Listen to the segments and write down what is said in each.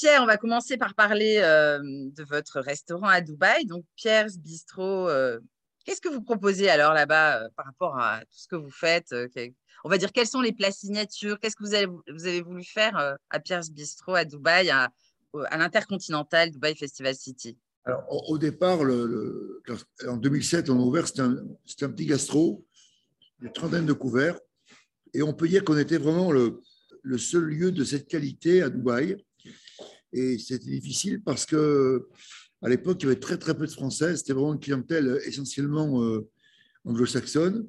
Pierre, on va commencer par parler de votre restaurant à Dubaï. Donc, Pierre's Bistro, qu'est-ce que vous proposez alors là-bas par rapport à tout ce que vous faites On va dire, quels sont les plats signatures? Qu'est-ce que vous avez, voulu faire à Pierre's Bistro à Dubaï, à, l'Intercontinental Dubaï Festival City? Alors, au départ, en 2007, on a ouvert, c'était un, petit gastro, une trentaine de couverts, et on peut dire qu'on était vraiment le, seul lieu de cette qualité à Dubaï. Et c'était difficile parce que à l'époque, il y avait très très peu de Français. C'était vraiment une clientèle essentiellement euh, anglo-saxonne.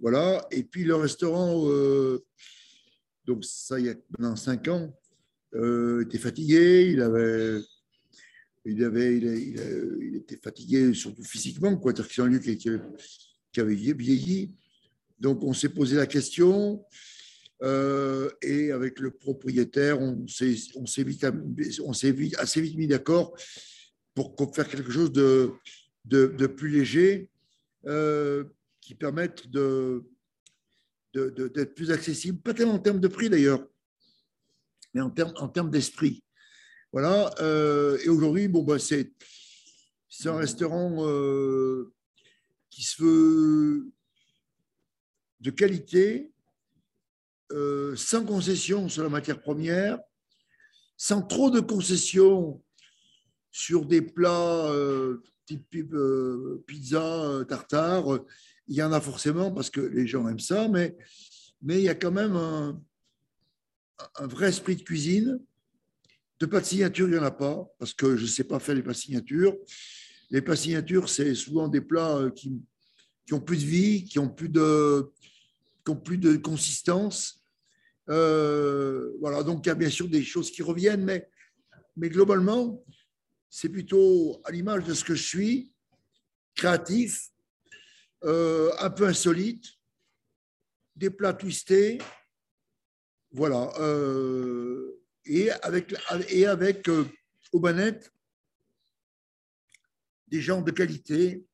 Voilà. Et puis le restaurant, euh, donc ça il y a maintenant cinq ans, euh, était fatigué. Il avait il, avait, il, était fatigué, surtout physiquement, quoi. C'est un lieu qui, qui, avait vieilli. Donc, on s'est posé la question. Euh, et avec le propriétaire, on s'est, assez vite mis d'accord pour faire quelque chose de, plus léger euh, qui permette d'être plus accessible, pas tellement en termes de prix d'ailleurs, mais en termes, d'esprit. Voilà. Euh, et aujourd'hui, bon, bah, c'est, un restaurant qui se veut de qualité, euh, sans concession sur la matière première, sans trop de concessions sur des plats type pizza, tartare. Il y en a forcément parce que les gens aiment ça, mais, mais il y a quand même un, vrai esprit de cuisine de pas de signature, il n'y en a pas, parce que je ne sais pas faire les plats signatures. Les plats signatures, c'est souvent des plats euh, qui, qui ont plus de vie, qui ont plus de, qui ont plus de consistance. Euh, voilà, donc il y a bien sûr des choses qui reviennent, mais, globalement, c'est plutôt à l'image de ce que je suis, créatif, euh, un peu insolite, des plats twistés. Voilà et avec, et avec euh, des gens de qualité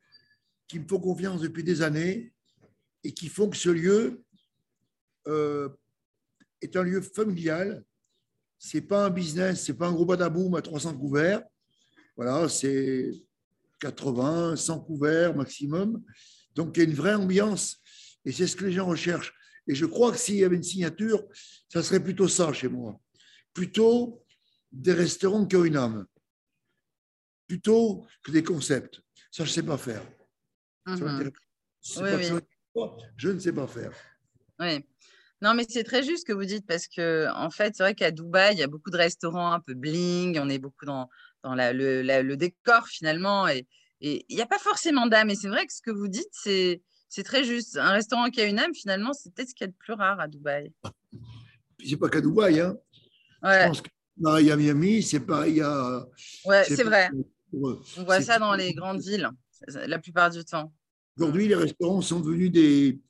qui me font confiance depuis des années et qui font que ce lieu euh, est un lieu familial. Ce n'est pas un business, ce n'est pas un gros badaboum à 300 couverts. Voilà, c'est 80, 100 couverts maximum. Donc il y a une vraie ambiance et c'est ce que les gens recherchent. Et je crois que s'il y avait une signature, ça serait plutôt ça chez moi plutôt des restaurants qui ont une âme, plutôt que des concepts. Ça, je ne sais pas faire. Mhm. Je ne sais pas faire. Oui. Non, mais c'est très juste ce que vous dites parce que, en fait, c'est vrai qu'à Dubaï, il y a beaucoup de restaurants un peu bling, on est beaucoup dans, dans le, le, décor finalement, et il n'y a pas forcément d'âme. Et c'est vrai que ce que vous dites, c'est, c'est très juste. Un restaurant qui a une âme, finalement, c'est peut-être ce qu'il y a de plus rare à Dubaï. C'est pas qu'à Dubaï, hein. Je pense que à Miami, c'est pareil à. Ouais, c'est vrai. On voit ça dans les grandes villes, la plupart du temps. Aujourd'hui, les restaurants sont devenus des,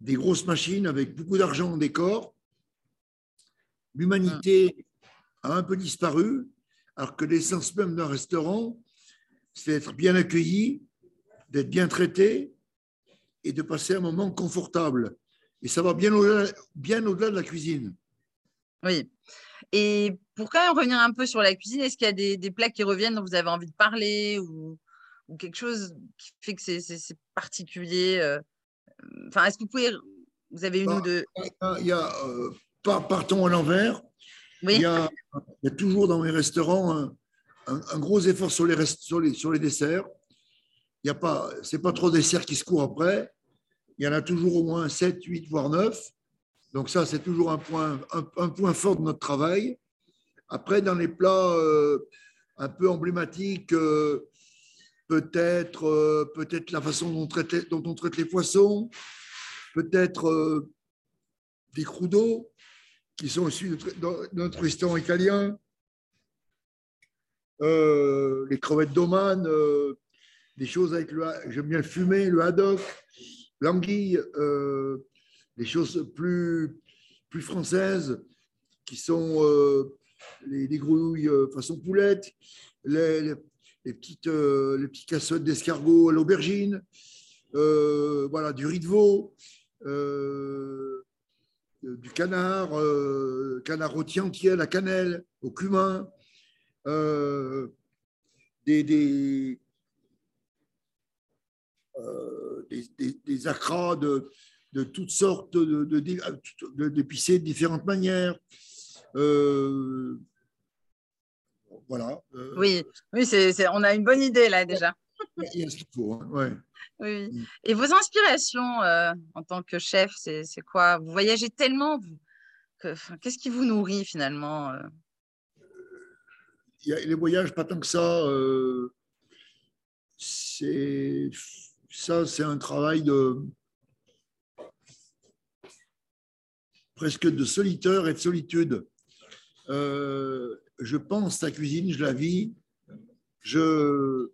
des grosses machines avec beaucoup d'argent en décor. L'humanité a un peu disparu, alors que l'essence même d'un restaurant, c'est d'être bien accueilli, d'être bien traité et de passer un moment confortable. Et ça va bien au-delà de la cuisine. Oui. Et pour quand même revenir un peu sur la cuisine, est-ce qu'il y a des, plats qui reviennent dont vous avez envie de parler ou, quelque chose qui fait que c'est particulier euh, Enfin, est-ce que vous pouvez. Vous avez une ou bah, deux? Il y a, euh, partons à l'envers. Il, y a, toujours dans mes restaurants un, gros effort sur les, sur les, sur les desserts. Il y a pas, c'est pas trop de desserts qui se courent après. Il y en a toujours au moins 7, 8, voire 9. Donc ça, c'est toujours un point, un, point fort de notre travail. Après, dans les plats euh, un peu emblématiques, euh, peut-être euh, peut-être la façon dont on, traite, dont on traite les poissons, peut-être des crudos qui sont issus de, notre restaurant italien, les crevettes d'Oman, des choses avec le, j'aime bien le fumer, le haddock, l'anguille des choses plus, plus françaises, qui sont euh, les, grenouilles euh, façon poulette, les, les, petites, euh, les petites d'escargot à l'aubergine, voilà, du riz de veau, du canard, canard rôti entier à la cannelle, au cumin, euh, des, des, euh, acras de, toutes sortes de, de, de, différentes manières. Euh, voilà. Euh, oui, oui on a une bonne idée là déjà. Il y a ce qu'il faut. Hein, ouais. Oui. Et vos inspirations euh, en tant que chef, c'est, quoi? Vous voyagez tellement. Qu'est-ce qui vous nourrit finalement euh? Il y a les voyages, pas tant que ça. C'est, ça, c'est un travail de presque de solitaire et de solitude. Euh, je pense la cuisine, je la vis. Je,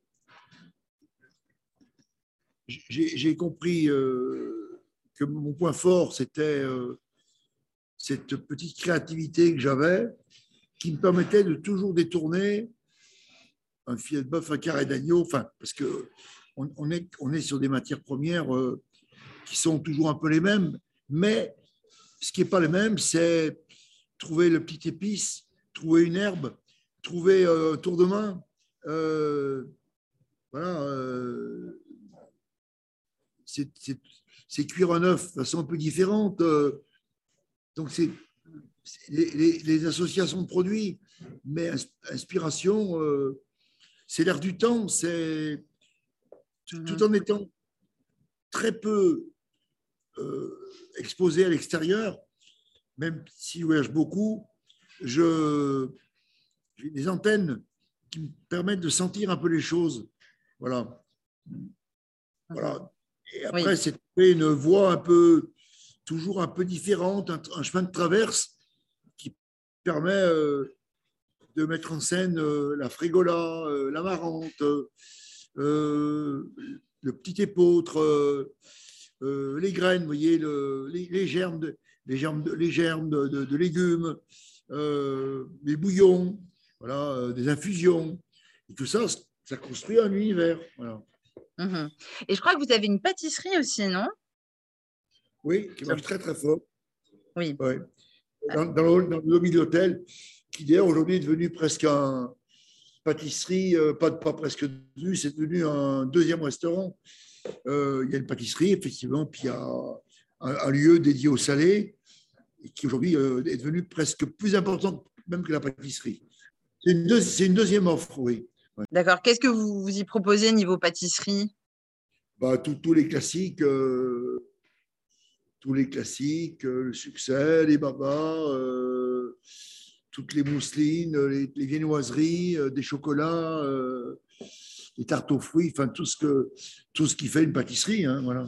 j'ai compris euh, que mon point fort, c'était euh, cette petite créativité que j'avais qui me permettait de toujours détourner un filet de bœuf, un carré d'agneau, enfin, parce que on, est, on est sur des matières premières euh, qui sont toujours un peu les mêmes, mais ce qui n'est pas les mêmes, c'est trouver le petit épice, trouver une herbe, trouver un tour de main. voilà c'est cuire un œuf de façon un peu différente. Euh, donc, c'est les, associations de produits, mais inspiration, euh, c'est l'air du temps, c'est tout en étant très peu euh, exposé à l'extérieur, même si je voyage beaucoup, j'ai des antennes qui me permettent de sentir un peu les choses. Voilà. Voilà. Et après, c'est une voie un peu, toujours un peu différente, un, chemin de traverse qui permet euh, de mettre en scène euh, la frégola, euh, la marante, le petit épeautre, les graines, vous voyez, les, germes, de, les germes, les germes de, légumes, les bouillons, voilà, des infusions. Et tout ça, ça construit un univers. Voilà. Mmh Et je crois que vous avez une pâtisserie aussi, non? Oui, qui marche très très fort. Oui. Dans, le, dans, lobby de l'hôtel, qui d'ailleurs aujourd'hui est devenu presque un pâtisserie, euh, pas, pas presque devenu, c'est devenu un deuxième restaurant. Euh, il y a une pâtisserie, effectivement, puis il y a un, lieu dédié au salé, qui aujourd'hui euh, est devenu presque plus important même que la pâtisserie. C'est une, une, deuxième offre, oui. D'accord. Qu'est-ce que vous, y proposez niveau pâtisserie? Bah, Tous les classiques. Euh, tous les classiques, euh, le succès, les babas, euh, toutes les mousselines, les, viennoiseries, des chocolats, les tartes aux fruits, enfin tout ce, que, tout ce qui fait une pâtisserie. Hein, voilà,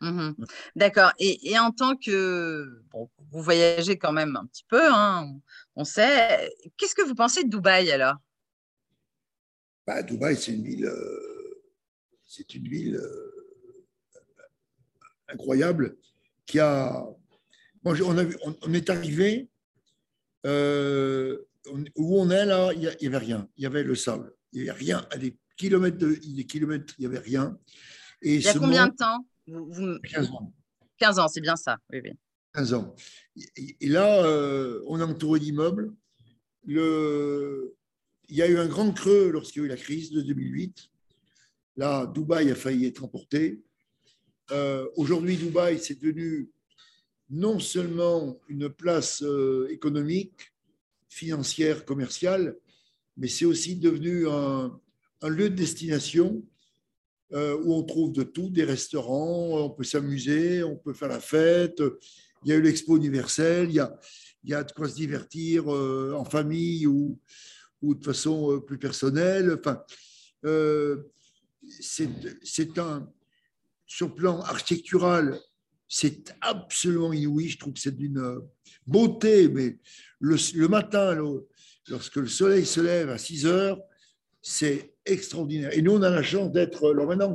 mmh D'accord. Et, en tant que. vous voyagez quand même un petit peu, hein, on sait. Qu'est-ce que vous pensez de Dubaï alors? Bah, Dubaï, c'est une ville, euh, c'est une ville euh, incroyable qui a. on, on, est arrivé euh, où on est là, il n'y avait rien. Il y avait le sable. Il n'y avait rien. À des kilomètres, de, des kilomètres, il n'y avait rien. Et il y a combien de temps? 15 ans. 15 ans, c'est bien ça. Oui, oui. 15 ans. Et là, on est entouré d'immeubles. Le, il y a eu un grand creux lorsqu'il y a eu la crise de 2008. Là, Dubaï a failli être emporté. Euh, aujourd'hui, Dubaï, c'est devenu non seulement une place euh, économique, financière, commerciale, mais c'est aussi devenu un, lieu de destination euh, où on trouve de tout, des restaurants, on peut s'amuser, on peut faire la fête. Il y a eu l'expo universelle, il y a, il y a de quoi se divertir en famille ou, ou de façon euh, plus personnelle. Enfin, euh, c'est un, sur plan architectural, c'est absolument inouï. Je trouve que c'est d'une euh, beauté, mais le, le matin, lorsque le soleil se lève à 6 heures, c'est extraordinaire. Et nous, on a la chance d'être là maintenant.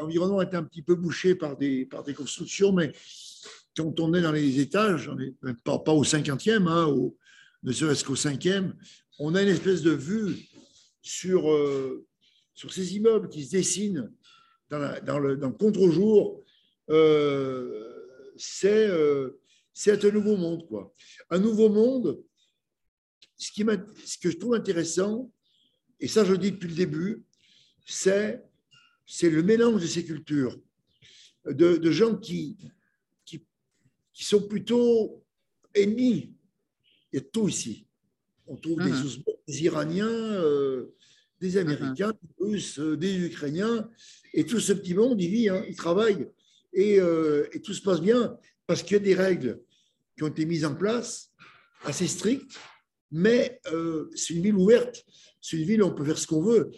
L'environnement est un petit peu bouché par des, par des constructions, mais quand on est dans les étages, pas, au cinquantième, hein, ne serait-ce qu'au cinquième, on a une espèce de vue sur, euh, sur ces immeubles qui se dessinent dans, le, contre-jour. Euh, c'est euh, un nouveau monde. Quoi. Un nouveau monde, ce, qui ce que je trouve intéressant, et ça je le dis depuis le début, c'est le mélange de ces cultures, de, de gens qui, qui, qui, sont plutôt ennemis. Il y a tout ici. On trouve des, mhm. des, Iraniens, euh, des Américains, mhm. des Russes, euh, des Ukrainiens, et tout ce petit monde, il vit, hein, il travaille, et, euh, et tout se passe bien, parce qu'il y a des règles qui ont été mises en place, assez strictes, mais euh, c'est une ville ouverte, c'est une ville où on peut faire ce qu'on veut.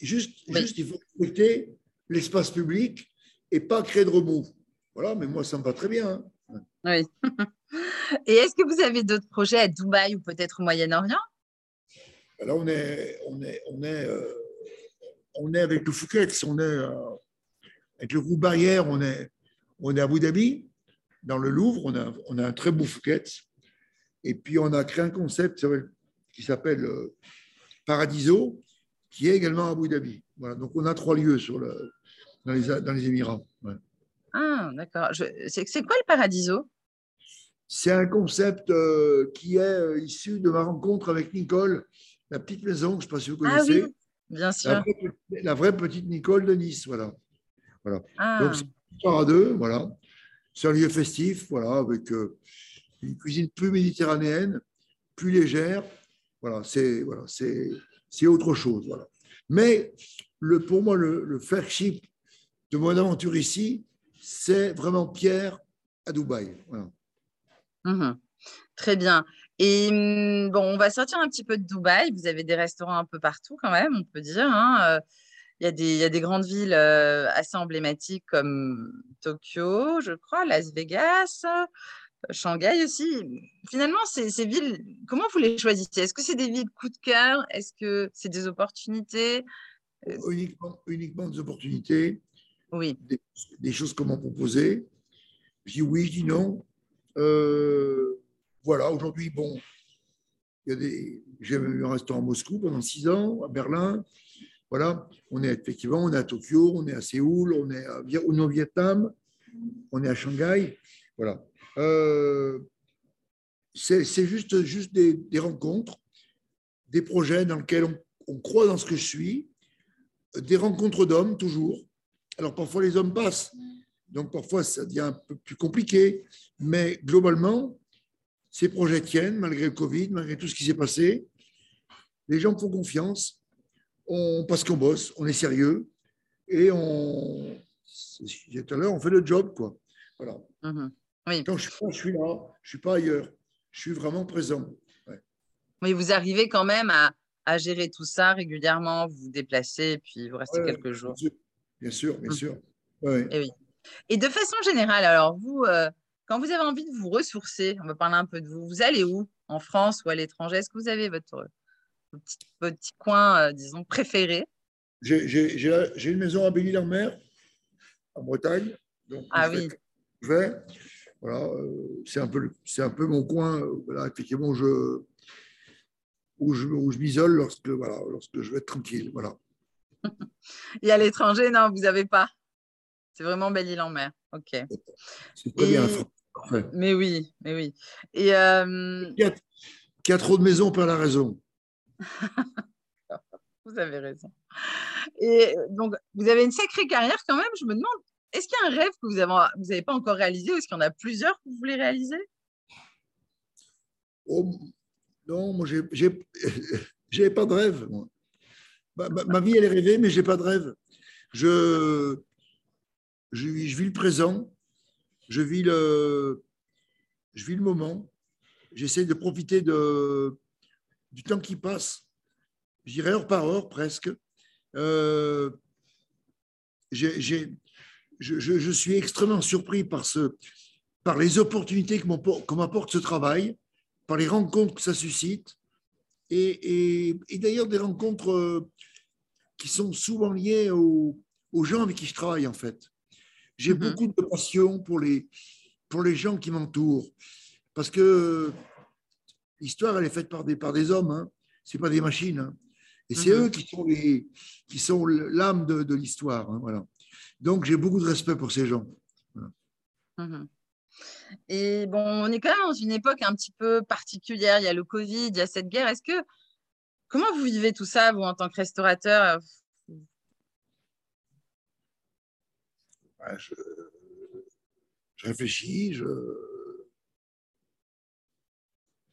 Juste, juste, il faut respecter l'espace public et pas créer de remous. Voilà, mais moi, ça me va très bien. Hein. Oui. et est-ce que vous avez d'autres projets à Dubaï ou peut-être au Moyen-Orient? Là, on est, on est, on est, euh, on est avec le Fouquet, on est euh, avec le groupe Barrière, on est, on est à Abu Dhabi, dans le Louvre, on a, on a un très beau Fouquet. Et puis, on a créé un concept qui s'appelle euh, Paradiso, qui est également à Abu Dhabi. Voilà, donc, on a trois lieux sur le, dans, les, dans les Émirats. Ah, d'accord. C'est quoi le Paradiso? C'est un concept euh, qui est euh, issu de ma rencontre avec Nicole, la petite maison, je ne sais pas si vous ah connaissez. Ah oui, bien sûr. La vraie, petite Nicole de Nice, voilà. voilà. Ah. Donc, c'est à deux, voilà. C'est un lieu festif, voilà, avec une cuisine plus méditerranéenne, plus légère. Voilà, c'est voilà, c'est autre chose. Voilà. Mais le, pour moi, le, le flagship de mon aventure ici, c'est vraiment Pierre à Dubaï. Mhm. Très bien. Et hum, bon, on va sortir un petit peu de Dubaï. Vous avez des restaurants un peu partout quand même, on peut dire. Hein. Euh, il y, a des, il y, a des, grandes villes euh, assez emblématiques comme Tokyo, je crois, Las Vegas, Shanghai aussi. Finalement, ces, ces, villes, comment vous les choisissez? Est-ce que c'est des villes coup de cœur? Est-ce que c'est des opportunités? Euh, uniquement, uniquement des opportunités. Oui. Des, choses qu'on m'a proposées. Je dis oui, je dis non. Euh, voilà, aujourd'hui, bon, des. J'ai eu un restaurant à Moscou pendant six ans, à Berlin. Voilà, on est effectivement, on est à Tokyo, on est à Séoul, on est à, au Vietnam, on est à Shanghai. Voilà. Euh, c'est juste, juste des, rencontres, des projets dans lesquels on, croit dans ce que je suis, des rencontres d'hommes toujours. Alors parfois les hommes passent, donc parfois ça devient un peu plus compliqué, mais globalement, ces projets tiennent malgré le Covid, malgré tout ce qui s'est passé. Les gens font confiance, on, parce qu'on bosse, on est sérieux et on, tout à l'heure, on fait le job. Quoi. Voilà. Quand je suis, je suis là, je ne suis pas ailleurs. Je suis vraiment présent. Oui, vous arrivez quand même à, à, gérer tout ça régulièrement, vous vous déplacez et puis vous restez quelques jours. Bien sûr, bien sûr. Mmh. Et, oui. et, de façon générale, alors vous, euh, quand vous avez envie de vous ressourcer, on va parler un peu de vous, vous allez où? En France ou à l'étranger? Est-ce que vous avez votre, petit, petit coin, euh, disons, préféré? J'ai une maison à Béni-en-Mer, en Bretagne. Donc ah oui. Je vais. Voilà, euh, c'est un peu, c'est un peu mon coin. Euh, voilà, effectivement, je, où je, où je m'isole lorsque, voilà, lorsque je veux être tranquille. Voilà. Et à l'étranger, non, vous n'avez pas. C'est vraiment Belle-Île-en-Mer. Ok. C'est très bien. Mais oui, mais oui. Et euh... qui, a, qui, a, trop de maisons perd la raison. vous avez raison. Et donc, vous avez une sacrée carrière quand même. Je me demande, est-ce qu'il y a un rêve que vous n'avez avez pas encore réalisé ou est-ce qu'il y en a plusieurs que vous voulez réaliser? Oh, Non, moi, j'ai pas de rêve. Ma, vie, elle est rêvée, mais j'ai pas de rêve. Je, vis le présent, je vis le, moment. J'essaie de profiter du temps qui passe. Je dirais heure par heure presque. Euh, je, suis extrêmement surpris par, ce, par les opportunités que m'apporte ce travail, par les rencontres que ça suscite, et, d'ailleurs des rencontres euh, qui sont souvent liées aux, gens avec qui je travaille en fait. J'ai mm-hmm. beaucoup de passion pour les, pour les gens qui m'entourent, parce que l'histoire, elle est faite par des, par des hommes, hein. ce pas des machines. Hein. Et c'est mm-hmm. eux qui sont, les, qui sont l'âme de, l'histoire. Hein, voilà. Donc, j'ai beaucoup de respect pour ces gens. Mhm. Et bon, on est quand même dans une époque un petit peu particulière. Il y a le Covid, il y a cette guerre. Est-ce que comment vous vivez tout ça, vous, en tant que restaurateur? Je, je, réfléchis, je,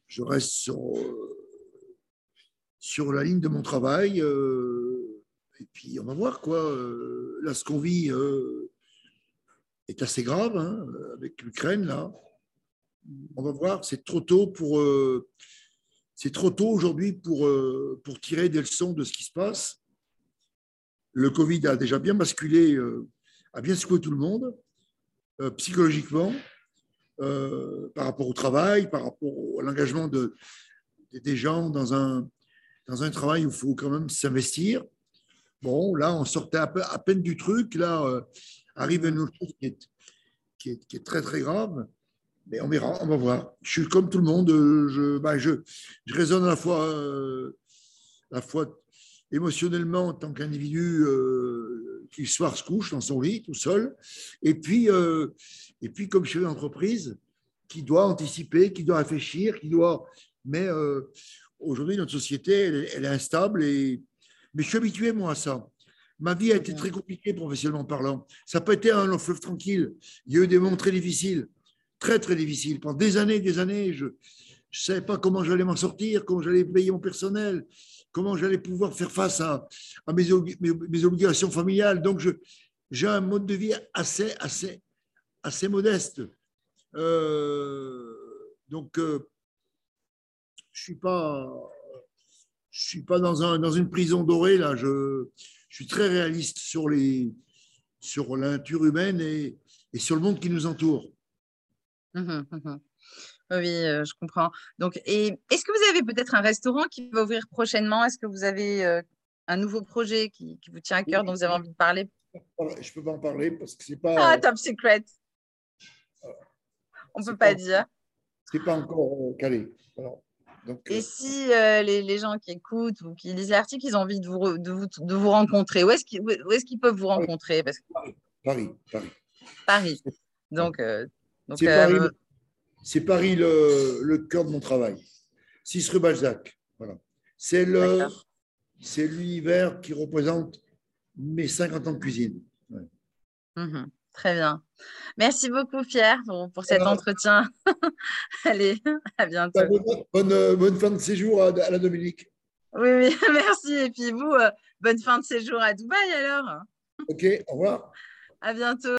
je reste sur, sur la ligne de mon travail. Euh, et puis, on va voir quoi. Euh, là, ce qu'on vit euh, est assez grave hein, avec l'Ukraine, là. On va voir, c'est trop tôt pour. c'est trop tôt aujourd'hui pour, pour tirer des leçons de ce qui se passe. Le Covid a déjà bien basculé, a bien secoué tout le monde, psychologiquement, par rapport au travail, par rapport à l'engagement de, des gens dans un, dans un travail où il faut quand même s'investir. Bon, là, on sortait à, peine du truc. Là, euh, arrive une autre chose qui est, très, très grave. Mais on verra, on va voir. Je suis comme tout le monde. Euh, je, bah, je, je raisonne à la fois, euh, à la fois émotionnellement en tant qu'individu qui le soir se couche dans son lit tout seul. Et puis, et puis comme chef d'entreprise, qui doit anticiper, qui doit réfléchir, qui doit. Mais Aujourd'hui, notre société, elle, est instable, et... mais je suis habitué, moi, à ça. Ma vie a été très compliquée professionnellement parlant. Ça n'a pas été un long fleuve tranquille. Il y a eu des moments très difficiles, très, très difficiles. Pendant des années des années, je ne savais pas comment j'allais m'en sortir, comment j'allais payer mon personnel, comment j'allais pouvoir faire face à, à mes, mes, obligations familiales. Donc, j'ai un mode de vie assez, assez, assez modeste. Euh, donc, euh, je suis pas, je suis pas dans, un, dans une prison dorée là. Je, je suis très réaliste sur les, sur la nature humaine et, et sur le monde qui nous entoure. Mmh mmh oui, euh, je comprends. Donc, est-ce que vous avez peut-être un restaurant qui va ouvrir prochainement? Est-ce que vous avez euh, un nouveau projet qui, qui, vous tient à cœur, dont vous avez envie de parler? Je peux pas en parler parce que c'est pas. Ah, top secret. On peut pas, pas dire. C'est pas encore euh, calé. Alors. Et euh, si euh, les, gens qui écoutent ou qui lisent l'article, ils ont envie de vous, de vous, rencontrer, où est-ce qu'ils peuvent vous rencontrer? Parce Paris, Paris. Paris. Donc, euh, c'est Paris, le, le, cœur de mon travail. 6 rue Balzac. Voilà. C'est l'univers qui représente mes 50 ans de cuisine. Mmh Très bien. Merci beaucoup, Pierre, pour, cet entretien. Allez, à bientôt. Bonne, bonne, fin de séjour à, la Dominique. Oui, oui, merci. Et puis vous, euh, bonne fin de séjour à Dubaï alors. Ok, au revoir. À bientôt.